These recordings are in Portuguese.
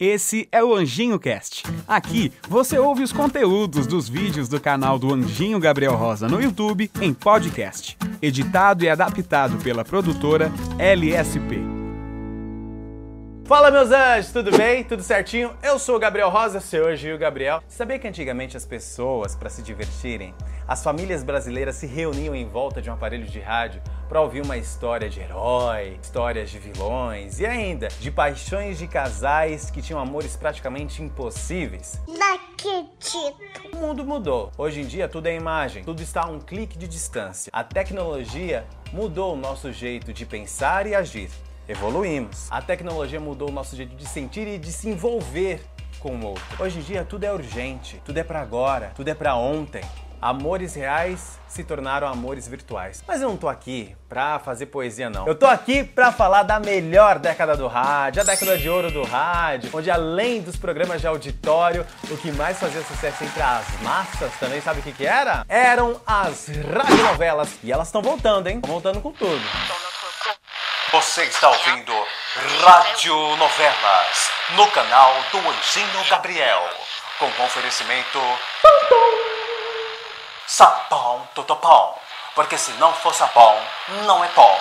Esse é o Anjinho Cast. Aqui você ouve os conteúdos dos vídeos do canal do Anjinho Gabriel Rosa no YouTube em podcast, editado e adaptado pela produtora LSP. Fala meus anjos, tudo bem? Tudo certinho? Eu sou o Gabriel Rosa, seu Anjinho Gabriel. Sabia que antigamente as pessoas, para se divertirem, as famílias brasileiras se reuniam em volta de um aparelho de rádio para ouvir uma história de herói, histórias de vilões e ainda de paixões de casais que tinham amores praticamente impossíveis? Não acredito. O mundo mudou. Hoje em dia tudo é imagem, tudo está a um clique de distância. A tecnologia mudou o nosso jeito de pensar e agir. Evoluímos. A tecnologia mudou o nosso jeito de sentir e de se envolver com o outro. Hoje em dia tudo é urgente, tudo é para agora, tudo é para ontem. Amores reais se tornaram amores virtuais. Mas eu não tô aqui pra fazer poesia, não. Eu tô aqui pra falar da melhor década do rádio, a década de ouro do rádio, onde além dos programas de auditório, o que mais fazia sucesso entre as massas também, sabe o que que era? Eram as radionovelas. E elas estão voltando, hein? Estão voltando com tudo. Você está ouvindo Rádio Novelas no canal do Anjinho Gabriel, com oferecimento Sapão Totopão, porque se não for sapão, não é pão.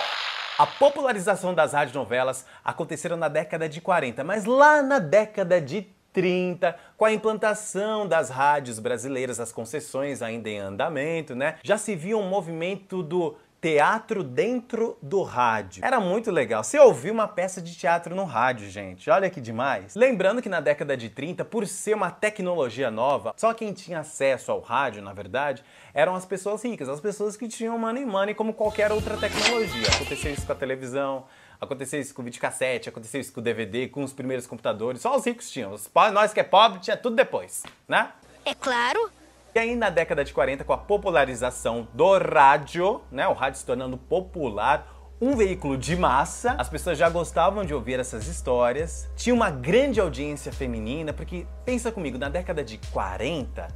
A popularização das radionovelas aconteceram na década de 40, mas lá na década de 30, com a implantação das rádios brasileiras, as concessões ainda em andamento, né? Já se via um movimento do teatro dentro do rádio. Era muito legal. Você ouviu uma peça de teatro no rádio, gente. Olha que demais. Lembrando que na década de 30, por ser uma tecnologia nova, só quem tinha acesso ao rádio, na verdade, eram as pessoas ricas, as pessoas que tinham money money como qualquer outra tecnologia. Aconteceu isso com a televisão, Aconteceu isso com o videocassete, aconteceu isso com o DVD, com os primeiros computadores. Só os ricos tinham. Os Nós que é pobre tinha tudo depois, né? É claro. E aí na década de 40, com a popularização do rádio, né, o rádio se tornando popular, um veículo de massa, as pessoas já gostavam de ouvir essas histórias, tinha uma grande audiência feminina, porque pensa comigo, na década de 40,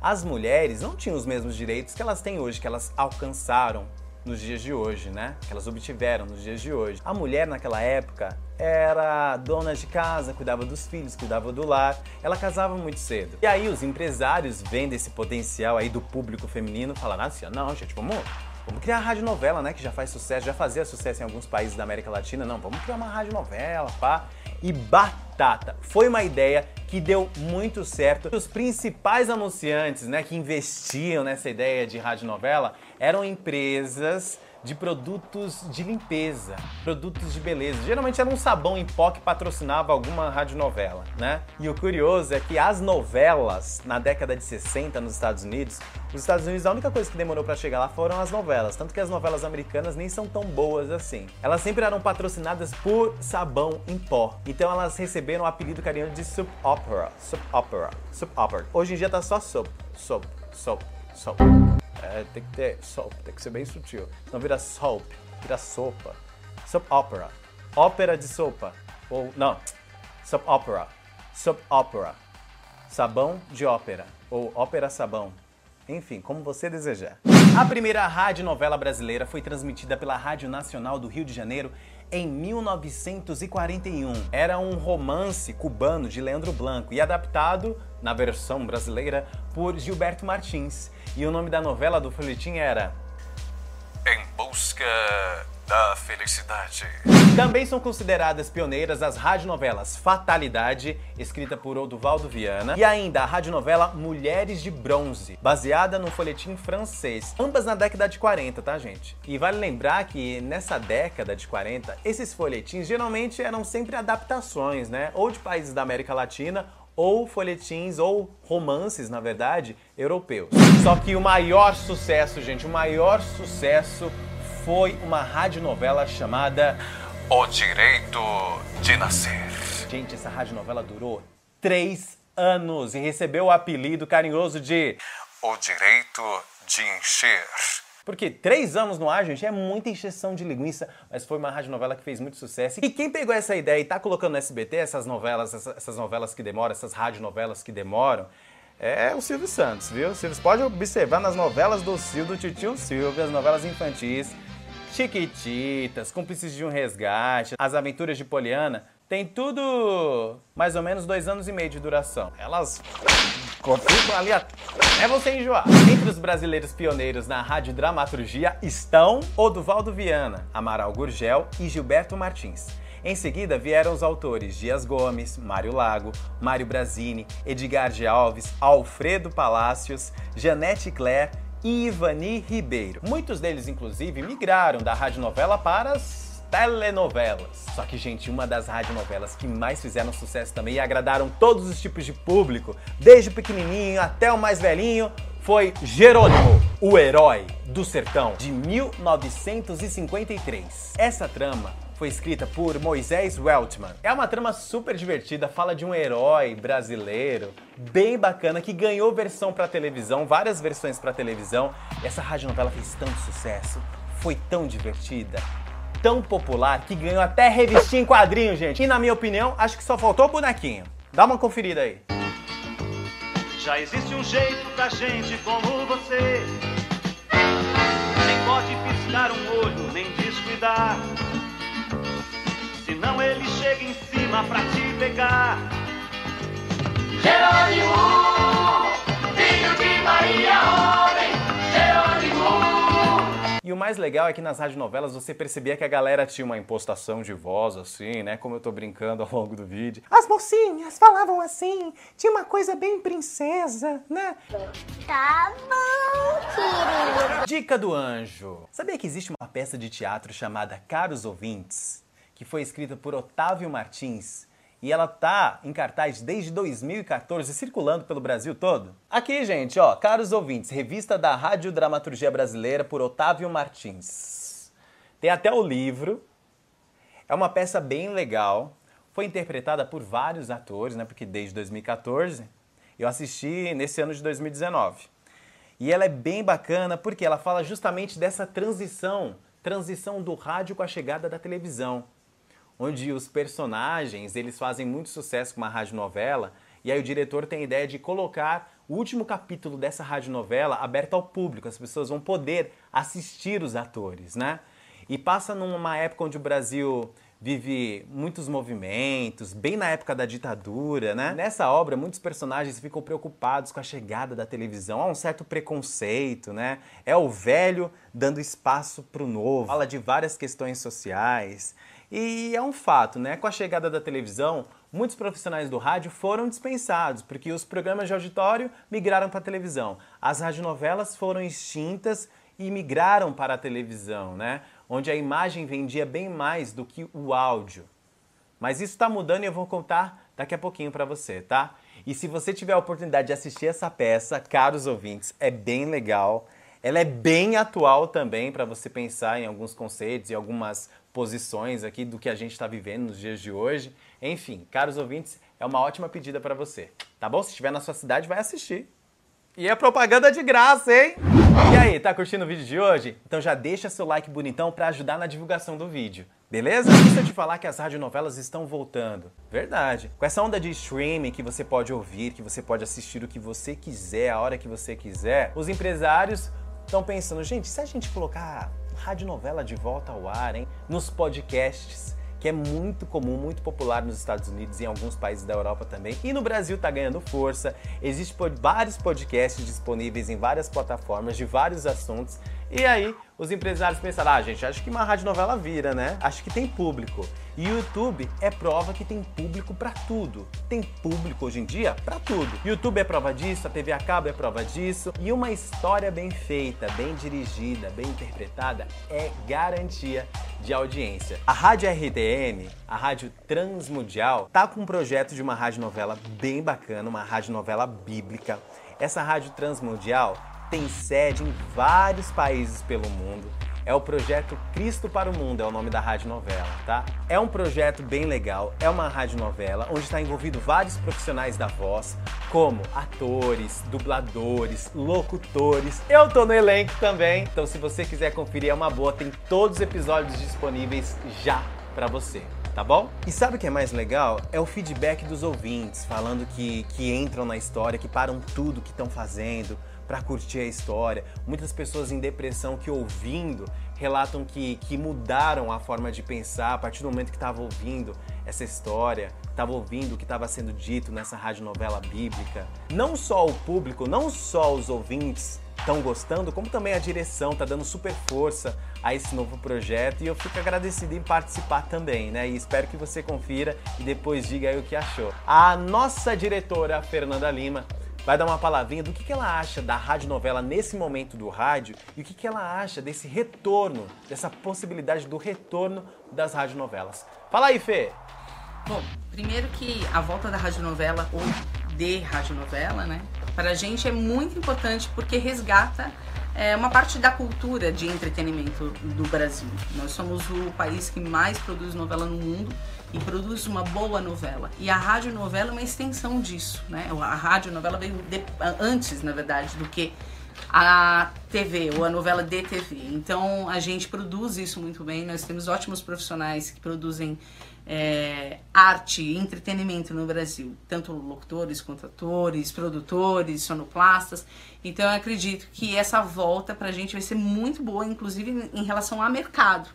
as mulheres não tinham os mesmos direitos que elas têm hoje, que elas alcançaram nos dias de hoje, né? Que elas obtiveram nos dias de hoje. A mulher naquela época era dona de casa, cuidava dos filhos, cuidava do lar. Ela casava muito cedo. E aí os empresários vendo esse potencial aí do público feminino, falaram assim: "Não, gente, vamos Vamos criar a rádio novela, né? Que já faz sucesso, já fazia sucesso em alguns países da América Latina. Não, vamos criar uma rádio novela, pá. E batata. Foi uma ideia que deu muito certo. Os principais anunciantes, né, que investiam nessa ideia de rádio novela eram empresas de produtos de limpeza, produtos de beleza. Geralmente era um sabão em pó que patrocinava alguma radionovela, né? E o curioso é que as novelas na década de 60 nos Estados Unidos, os Estados Unidos a única coisa que demorou para chegar lá foram as novelas, tanto que as novelas americanas nem são tão boas assim. Elas sempre eram patrocinadas por sabão em pó. Então elas receberam o apelido carinhoso de soap opera, soap opera, soap opera. Hoje em dia tá só soap, soap, soap, soap. É, tem que ter soap, tem que ser bem sutil. Não vira soap, vira sopa. Soap opera. Ópera de sopa. Ou, não, soap opera. Soap opera. Sabão de ópera. Ou ópera sabão. Enfim, como você desejar. A primeira radionovela brasileira foi transmitida pela Rádio Nacional do Rio de Janeiro em 1941. Era um romance cubano de Leandro Blanco e adaptado, na versão brasileira, por Gilberto Martins. E o nome da novela do folhetim era Em busca da felicidade. Também são consideradas pioneiras as radionovelas Fatalidade, escrita por Oduvaldo Viana, e ainda a radionovela Mulheres de Bronze, baseada no folhetim francês, ambas na década de 40, tá, gente? E vale lembrar que nessa década de 40, esses folhetins geralmente eram sempre adaptações, né? Ou de países da América Latina ou folhetins ou romances, na verdade, europeus. Só que o maior sucesso, gente, o maior sucesso foi uma radionovela chamada O direito de nascer. Gente, essa radionovela durou três anos e recebeu o apelido carinhoso de. O direito de encher. Porque três anos no ar, gente, é muita encheção de linguiça, mas foi uma radionovela que fez muito sucesso. E quem pegou essa ideia e tá colocando no SBT essas novelas, essa- essas novelas que demoram, essas radionovelas que demoram, é o Silvio Santos, viu? Vocês podem observar nas novelas do Silvio, do Titio Silvio, as novelas infantis, Chiquititas, Cúmplices de um Resgate, As Aventuras de Poliana, Tem tudo mais ou menos dois anos e meio de duração. Elas ficam ali até você enjoar. Entre os brasileiros pioneiros na radiodramaturgia estão Oduvaldo Viana, Amaral Gurgel e Gilberto Martins. Em seguida vieram os autores Dias Gomes, Mário Lago, Mário Brazini, Edgar de Alves, Alfredo Palácios, Janete Claire e Ivani Ribeiro. Muitos deles, inclusive, migraram da radionovela para as telenovelas. Só que, gente, uma das radionovelas que mais fizeram sucesso também e agradaram todos os tipos de público, desde o pequenininho até o mais velhinho, foi Jerônimo, o herói do sertão, de 1953. Essa trama foi escrita por Moisés Weltman. É uma trama super divertida, fala de um herói brasileiro bem bacana que ganhou versão para televisão, várias versões para televisão. Essa radionovela fez tanto sucesso, foi tão divertida, tão popular que ganhou até revistinha em quadrinho, gente. E na minha opinião, acho que só faltou o bonequinho. Dá uma conferida aí. Já existe um jeito pra gente como você. Nem pode piscar um olho, nem descuidar. Senão ele chega em cima pra te pegar. Jerônimo, filho de Maria. E o mais legal é que nas radionovelas você percebia que a galera tinha uma impostação de voz, assim, né? Como eu tô brincando ao longo do vídeo. As mocinhas falavam assim, tinha uma coisa bem princesa, né? Tá bom, querido. Dica do anjo. Sabia que existe uma peça de teatro chamada Caros Ouvintes, que foi escrita por Otávio Martins e ela tá em cartaz desde 2014, circulando pelo Brasil todo. Aqui, gente, ó, caros ouvintes, revista da Rádio Dramaturgia Brasileira por Otávio Martins. Tem até o livro. É uma peça bem legal. Foi interpretada por vários atores, né? Porque desde 2014 eu assisti nesse ano de 2019. E ela é bem bacana porque ela fala justamente dessa transição, transição do rádio com a chegada da televisão onde os personagens eles fazem muito sucesso com uma radionovela e aí o diretor tem a ideia de colocar o último capítulo dessa radionovela aberto ao público, as pessoas vão poder assistir os atores, né? E passa numa época onde o Brasil vive muitos movimentos, bem na época da ditadura, né? Nessa obra, muitos personagens ficam preocupados com a chegada da televisão, há um certo preconceito, né? É o velho dando espaço para o novo. Fala de várias questões sociais. E é um fato, né? Com a chegada da televisão, muitos profissionais do rádio foram dispensados, porque os programas de auditório migraram para a televisão. As radionovelas foram extintas e migraram para a televisão, né? Onde a imagem vendia bem mais do que o áudio. Mas isso está mudando e eu vou contar daqui a pouquinho para você, tá? E se você tiver a oportunidade de assistir essa peça, caros ouvintes, é bem legal. Ela é bem atual também para você pensar em alguns conceitos e algumas posições aqui do que a gente está vivendo nos dias de hoje. Enfim, caros ouvintes, é uma ótima pedida para você, tá bom? Se estiver na sua cidade, vai assistir. E é propaganda de graça, hein? E aí, tá curtindo o vídeo de hoje? Então já deixa seu like bonitão para ajudar na divulgação do vídeo, beleza? Deixa eu te falar que as radionovelas estão voltando. Verdade. Com essa onda de streaming que você pode ouvir, que você pode assistir o que você quiser, a hora que você quiser, os empresários estão pensando, gente, se a gente colocar radionovela de volta ao ar, hein? Nos podcasts, que é muito comum, muito popular nos Estados Unidos e em alguns países da Europa também. E no Brasil está ganhando força. Existem vários podcasts disponíveis em várias plataformas de vários assuntos. E aí, os empresários pensaram: ah, gente, acho que uma radionovela vira, né? Acho que tem público. E o YouTube é prova que tem público para tudo. Tem público hoje em dia para tudo. YouTube é prova disso, a TV a cabo é prova disso. E uma história bem feita, bem dirigida, bem interpretada é garantia de audiência. A Rádio RTN, a Rádio Transmundial, tá com um projeto de uma radionovela bem bacana, uma radionovela bíblica. Essa Rádio Transmundial tem sede em vários países pelo mundo. É o projeto Cristo para o Mundo, é o nome da rádio novela, tá? É um projeto bem legal, é uma rádio novela onde está envolvido vários profissionais da voz, como atores, dubladores, locutores. Eu tô no elenco também, então se você quiser conferir é uma boa, tem todos os episódios disponíveis já para você tá bom? E sabe o que é mais legal? É o feedback dos ouvintes, falando que, que entram na história, que param tudo que estão fazendo, para curtir a história. Muitas pessoas em depressão que ouvindo relatam que, que mudaram a forma de pensar a partir do momento que estavam ouvindo essa história, estava ouvindo o que estava sendo dito nessa radionovela bíblica. Não só o público, não só os ouvintes estão gostando, como também a direção está dando super força a esse novo projeto e eu fico agradecido em participar também, né? E espero que você confira e depois diga aí o que achou. A nossa diretora, Fernanda Lima, vai dar uma palavrinha do que, que ela acha da radionovela nesse momento do rádio e o que, que ela acha desse retorno, dessa possibilidade do retorno das radionovelas. Fala aí, Fê! Bom, primeiro que a volta da radionovela ou de radionovela, né? Para a gente é muito importante porque resgata é, uma parte da cultura de entretenimento do Brasil. Nós somos o país que mais produz novela no mundo e produz uma boa novela. E a radionovela é uma extensão disso, né? A radionovela veio de, antes, na verdade, do que a TV ou a novela de TV. Então a gente produz isso muito bem. Nós temos ótimos profissionais que produzem é, arte e entretenimento no Brasil, tanto locutores quanto atores, produtores, sonoplastas. Então eu acredito que essa volta para a gente vai ser muito boa, inclusive em relação ao mercado.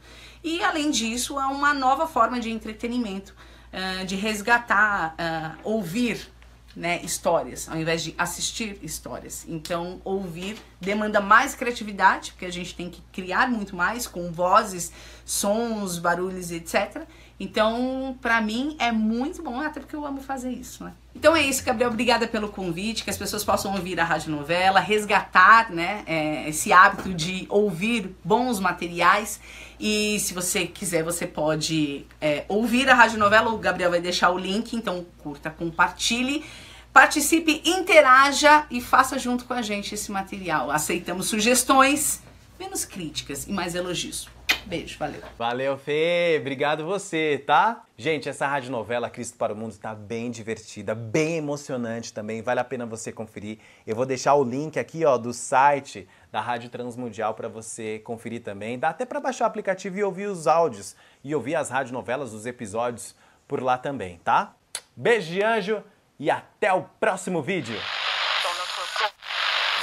E além disso, é uma nova forma de entretenimento, uh, de resgatar, uh, ouvir né, histórias, ao invés de assistir histórias. Então, ouvir demanda mais criatividade, porque a gente tem que criar muito mais com vozes, sons, barulhos, etc. Então, para mim é muito bom, até porque eu amo fazer isso, né? Então é isso, Gabriel. Obrigada pelo convite, que as pessoas possam ouvir a rádio novela, resgatar, né, é, esse hábito de ouvir bons materiais. E se você quiser, você pode é, ouvir a rádio novela. O Gabriel vai deixar o link, então curta, compartilhe. Participe, interaja e faça junto com a gente esse material. Aceitamos sugestões, menos críticas e mais elogios. Beijo, valeu. Valeu, Fê. Obrigado você, tá? Gente, essa radionovela Cristo para o Mundo está bem divertida, bem emocionante também. Vale a pena você conferir. Eu vou deixar o link aqui, ó, do site da Rádio Transmundial para você conferir também. Dá até para baixar o aplicativo e ouvir os áudios e ouvir as radionovelas, os episódios por lá também, tá? Beijo de anjo e até o próximo vídeo.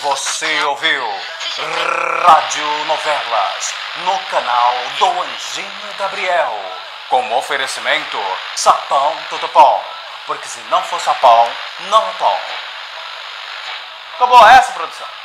Você ouviu Rádio Novelas no canal do Anjinho Gabriel. Com oferecimento Sapão Tudo Pão. Porque se não for sapão, não é pão. Acabou essa, produção.